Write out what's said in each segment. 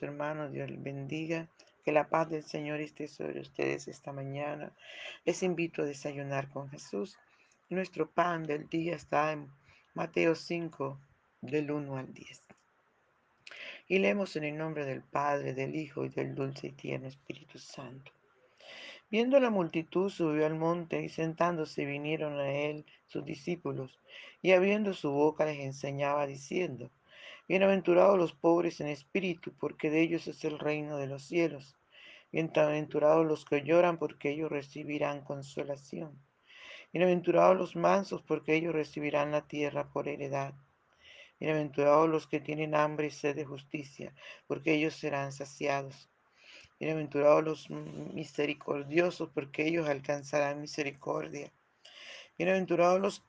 hermanos, Dios les bendiga. Que la paz del Señor esté sobre ustedes esta mañana. Les invito a desayunar con Jesús. Nuestro pan del día está en Mateo 5, del 1 al 10. Y leemos en el nombre del Padre, del Hijo y del dulce y tierno Espíritu Santo. Viendo la multitud, subió al monte y sentándose vinieron a él sus discípulos, y abriendo su boca les enseñaba diciendo, Bienaventurados los pobres en espíritu, porque de ellos es el reino de los cielos. Bienaventurados los que lloran, porque ellos recibirán consolación. Bienaventurados los mansos, porque ellos recibirán la tierra por heredad. Bienaventurados los que tienen hambre y sed de justicia, porque ellos serán saciados. Bienaventurados los misericordiosos, porque ellos alcanzarán misericordia. Bienaventurados los,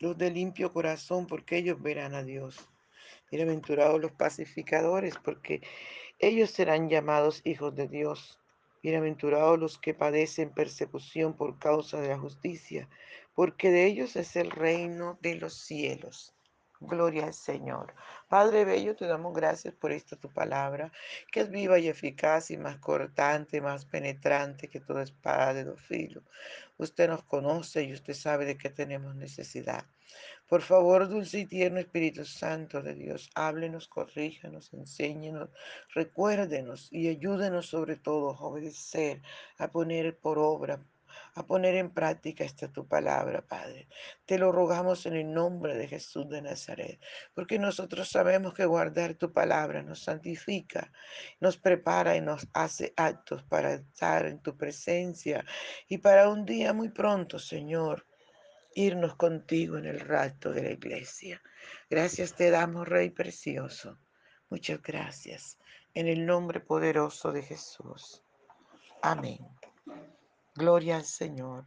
los de limpio corazón, porque ellos verán a Dios. Bienaventurados los pacificadores, porque ellos serán llamados hijos de Dios. Bienaventurados los que padecen persecución por causa de la justicia, porque de ellos es el reino de los cielos. Gloria al Señor. Padre Bello, te damos gracias por esta tu palabra, que es viva y eficaz y más cortante, más penetrante que toda espada de dos. Usted nos conoce y usted sabe de qué tenemos necesidad. Por favor, dulce y tierno Espíritu Santo de Dios, háblenos, corríjanos, enséñenos, recuérdenos y ayúdenos sobre todo a obedecer, a poner por obra a poner en práctica esta tu palabra, Padre. Te lo rogamos en el nombre de Jesús de Nazaret, porque nosotros sabemos que guardar tu palabra nos santifica, nos prepara y nos hace actos para estar en tu presencia y para un día muy pronto, Señor, irnos contigo en el rato de la iglesia. Gracias te damos, Rey precioso. Muchas gracias. En el nombre poderoso de Jesús. Amén. Gloria al Señor.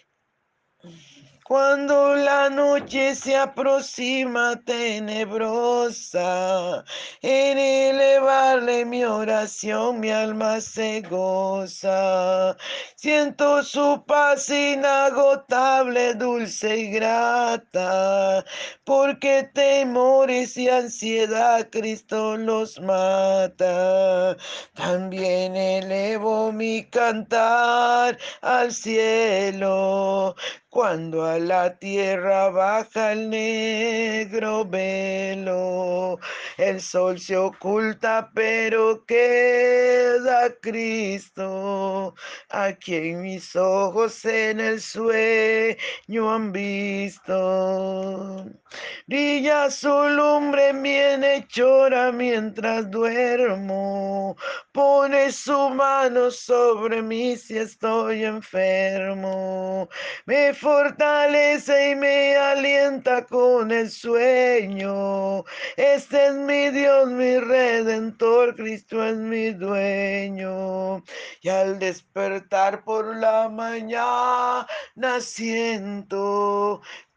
cuando la noche se aproxima tenebrosa, en elevarle mi oración mi alma se goza. Siento su paz inagotable, dulce y grata, porque temores y ansiedad Cristo los mata. También elevo mi cantar al cielo cuando a la tierra baja el negro velo, el sol se oculta, pero queda Cristo, a quien mis ojos en el sueño han visto. Brilla su lumbre mi hechora mientras duermo, pone su mano sobre mí si estoy enfermo. Fortalece y me alienta con el sueño. Este es mi Dios, mi redentor, Cristo es mi dueño. Y al despertar por la mañana siento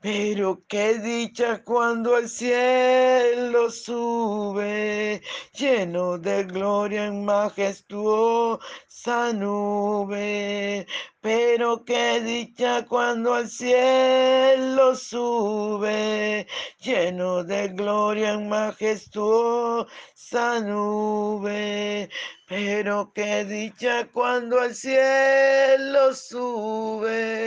Pero qué dicha cuando al cielo sube, lleno de gloria en majestuosa nube. Pero qué dicha cuando al cielo sube, lleno de gloria en majestuosa nube. Pero qué dicha cuando al cielo sube,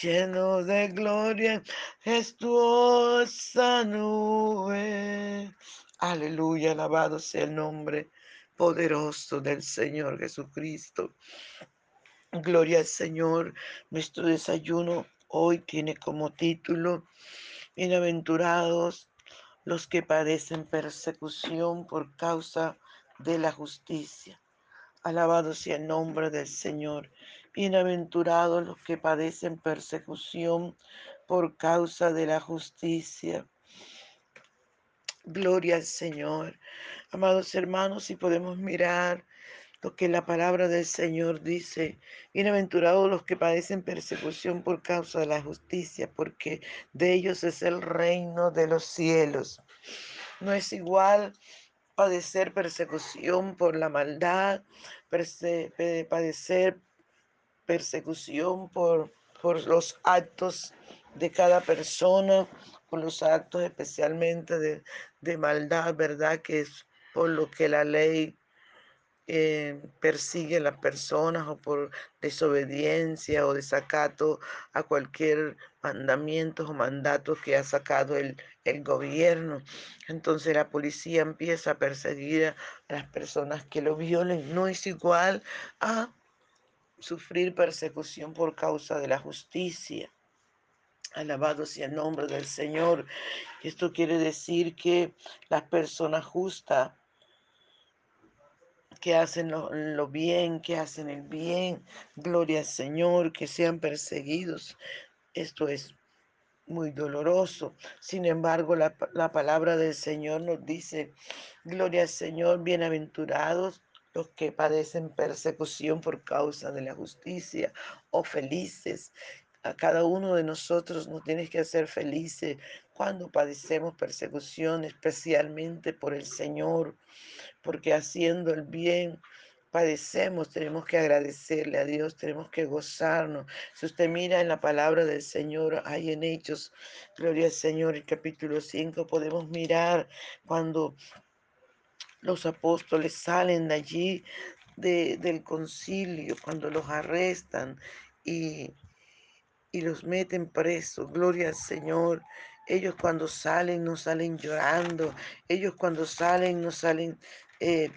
lleno de gloria, gestuosa nube. Aleluya, alabado sea el nombre poderoso del Señor Jesucristo. Gloria al Señor. Nuestro desayuno hoy tiene como título, Bienaventurados los que padecen persecución por causa de la justicia. Alabado sea el nombre del Señor. Bienaventurados los que padecen persecución por causa de la justicia. Gloria al Señor. Amados hermanos, si podemos mirar lo que la palabra del Señor dice, bienaventurados los que padecen persecución por causa de la justicia, porque de ellos es el reino de los cielos. No es igual padecer persecución por la maldad, padecer persecución por, por los actos de cada persona, por los actos especialmente de, de maldad, ¿verdad? Que es por lo que la ley eh, persigue a las personas o por desobediencia o desacato a cualquier mandamiento o mandato que ha sacado el, el gobierno. Entonces la policía empieza a perseguir a las personas que lo violen. No es igual a sufrir persecución por causa de la justicia. Alabado sea el nombre del Señor. Esto quiere decir que las personas justas que hacen lo, bien, que hacen el bien, gloria al Señor, que sean perseguidos. Esto es muy doloroso. Sin embargo, la, la, palabra del Señor nos dice, gloria al Señor, bienaventurados los que padecen persecución por causa de la justicia, o felices. A cada uno de nosotros nos tienes que hacer felices cuando padecemos persecución, especialmente por el Señor porque haciendo el bien padecemos, tenemos que agradecerle a Dios, tenemos que gozarnos. Si usted mira en la palabra del Señor, hay en Hechos, gloria al Señor, el capítulo 5, podemos mirar cuando los apóstoles salen de allí, de, del concilio, cuando los arrestan y, y los meten presos, gloria al Señor. Ellos cuando salen no salen llorando, ellos cuando salen no salen eh,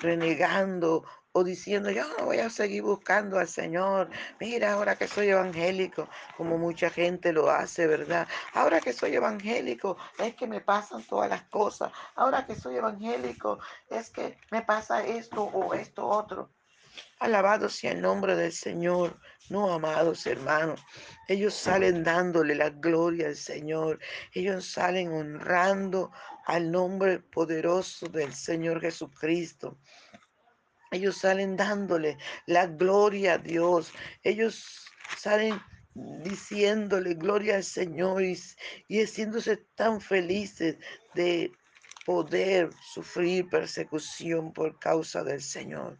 renegando o diciendo, yo no voy a seguir buscando al Señor. Mira, ahora que soy evangélico, como mucha gente lo hace, ¿verdad? Ahora que soy evangélico, es que me pasan todas las cosas. Ahora que soy evangélico, es que me pasa esto o esto otro. Alabado sea el nombre del Señor. No, amados hermanos, ellos salen dándole la gloria al Señor. Ellos salen honrando al nombre poderoso del Señor Jesucristo. Ellos salen dándole la gloria a Dios. Ellos salen diciéndole gloria al Señor y, y haciéndose tan felices de poder sufrir persecución por causa del Señor.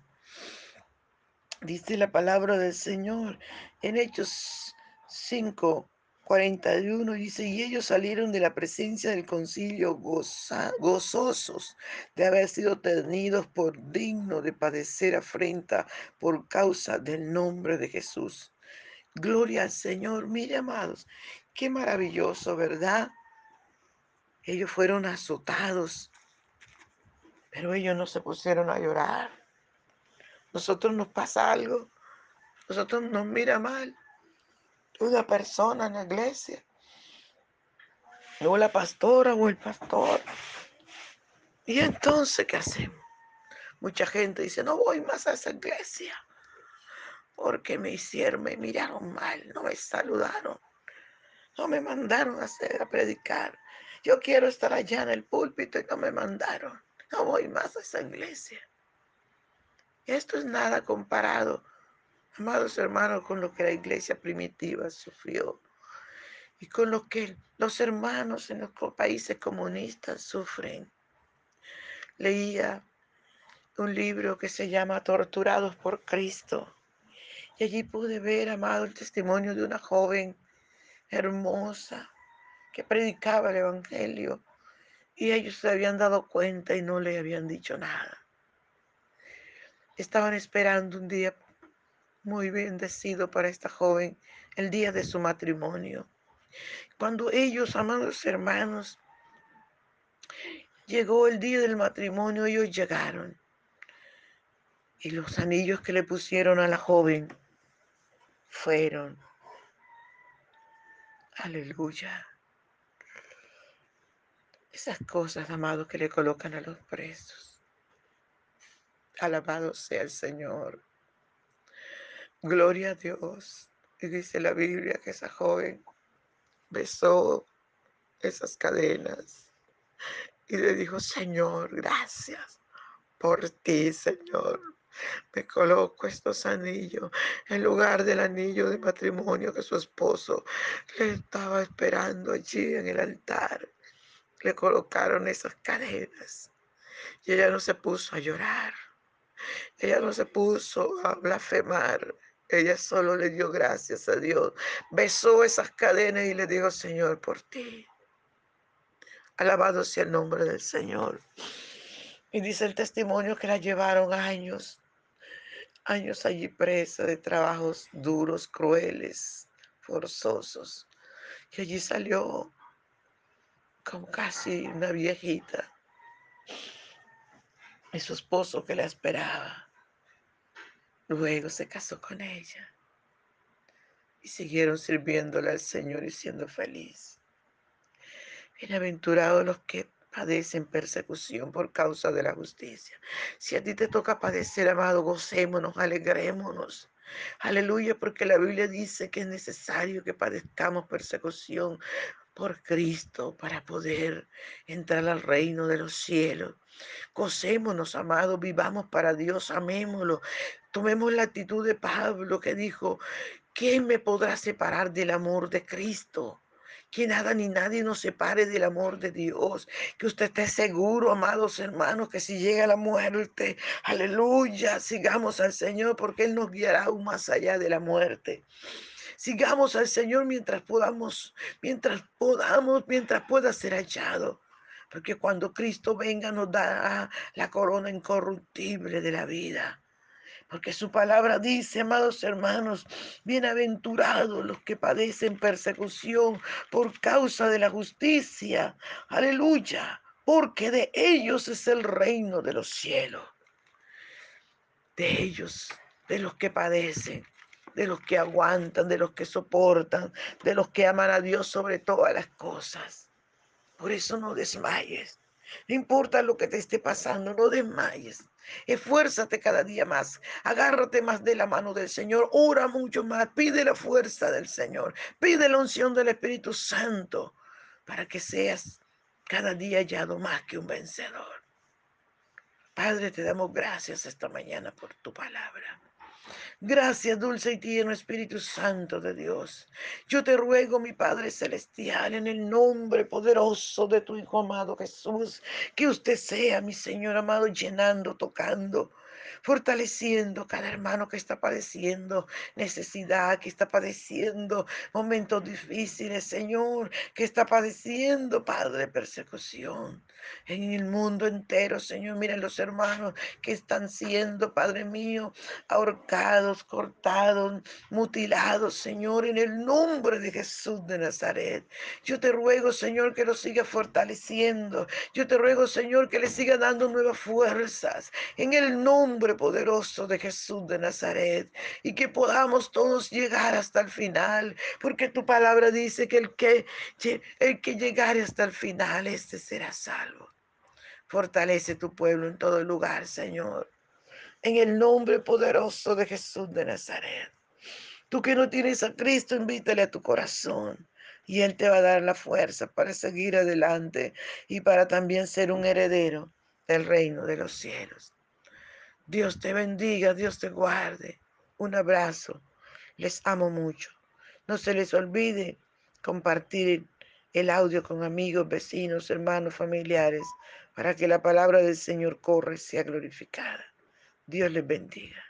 Dice la palabra del Señor en Hechos 5, 41 dice, y ellos salieron de la presencia del concilio gozosos de haber sido tenidos por digno de padecer afrenta por causa del nombre de Jesús. Gloria al Señor. Mire, amados, qué maravilloso, ¿verdad? Ellos fueron azotados, pero ellos no se pusieron a llorar nosotros nos pasa algo, nosotros nos mira mal, una persona en la iglesia, o la pastora o el pastor. Y entonces, ¿qué hacemos? Mucha gente dice, no voy más a esa iglesia porque me hicieron, me miraron mal, no me saludaron, no me mandaron hacer, a predicar. Yo quiero estar allá en el púlpito y no me mandaron. No voy más a esa iglesia. Esto es nada comparado, amados hermanos, con lo que la iglesia primitiva sufrió y con lo que los hermanos en los países comunistas sufren. Leía un libro que se llama Torturados por Cristo. Y allí pude ver, amado, el testimonio de una joven hermosa que predicaba el Evangelio. Y ellos se habían dado cuenta y no le habían dicho nada. Estaban esperando un día muy bendecido para esta joven, el día de su matrimonio. Cuando ellos, amados hermanos, llegó el día del matrimonio, ellos llegaron y los anillos que le pusieron a la joven fueron, aleluya, esas cosas, amados, que le colocan a los presos. Alabado sea el Señor. Gloria a Dios. Y dice la Biblia que esa joven besó esas cadenas y le dijo, Señor, gracias por ti, Señor me coloco estos anillos en lugar del anillo de matrimonio que su esposo le estaba esperando allí en el altar. Le colocaron esas cadenas y ella no se puso a llorar. Ella no se puso a blasfemar. Ella solo le dio gracias a Dios. Besó esas cadenas y le dijo, Señor, por ti. Alabado sea el nombre del Señor. Y dice el testimonio que la llevaron años años allí presa de trabajos duros, crueles, forzosos. Y allí salió como casi una viejita. Y su esposo que la esperaba. Luego se casó con ella. Y siguieron sirviéndole al Señor y siendo feliz. Bienaventurados los que padecen persecución por causa de la justicia. Si a ti te toca padecer, amado, gocémonos, alegrémonos. Aleluya, porque la Biblia dice que es necesario que padezcamos persecución por Cristo para poder entrar al reino de los cielos. Gocémonos, amados, vivamos para Dios, amémoslo. Tomemos la actitud de Pablo que dijo, ¿quién me podrá separar del amor de Cristo? que nada ni nadie nos separe del amor de Dios. Que usted esté seguro, amados hermanos, que si llega la muerte, aleluya, sigamos al Señor porque Él nos guiará aún más allá de la muerte. Sigamos al Señor mientras podamos, mientras podamos, mientras pueda ser hallado. Porque cuando Cristo venga nos dará la corona incorruptible de la vida. Porque su palabra dice, amados hermanos, bienaventurados los que padecen persecución por causa de la justicia. Aleluya. Porque de ellos es el reino de los cielos. De ellos, de los que padecen, de los que aguantan, de los que soportan, de los que aman a Dios sobre todas las cosas. Por eso no desmayes. No importa lo que te esté pasando, no desmayes. Esfuérzate cada día más. Agárrate más de la mano del Señor. Ora mucho más. Pide la fuerza del Señor. Pide la unción del Espíritu Santo para que seas cada día hallado más que un vencedor. Padre, te damos gracias esta mañana por tu palabra. Gracias, dulce y tierno Espíritu Santo de Dios. Yo te ruego, mi Padre Celestial, en el nombre poderoso de tu Hijo amado Jesús, que usted sea, mi Señor amado, llenando, tocando, fortaleciendo cada hermano que está padeciendo necesidad, que está padeciendo momentos difíciles, Señor, que está padeciendo, Padre, persecución. En el mundo entero, Señor. Mira los hermanos que están siendo, Padre mío, ahorcados, cortados, mutilados, Señor, en el nombre de Jesús de Nazaret. Yo te ruego, Señor, que los siga fortaleciendo. Yo te ruego, Señor, que le siga dando nuevas fuerzas en el nombre poderoso de Jesús de Nazaret y que podamos todos llegar hasta el final, porque tu palabra dice que el que, el que llegare hasta el final, este será salvo. Fortalece tu pueblo en todo lugar, Señor. En el nombre poderoso de Jesús de Nazaret. Tú que no tienes a Cristo, invítale a tu corazón y Él te va a dar la fuerza para seguir adelante y para también ser un heredero del reino de los cielos. Dios te bendiga, Dios te guarde. Un abrazo. Les amo mucho. No se les olvide compartir el audio con amigos, vecinos, hermanos, familiares, para que la palabra del Señor corre y sea glorificada. Dios les bendiga.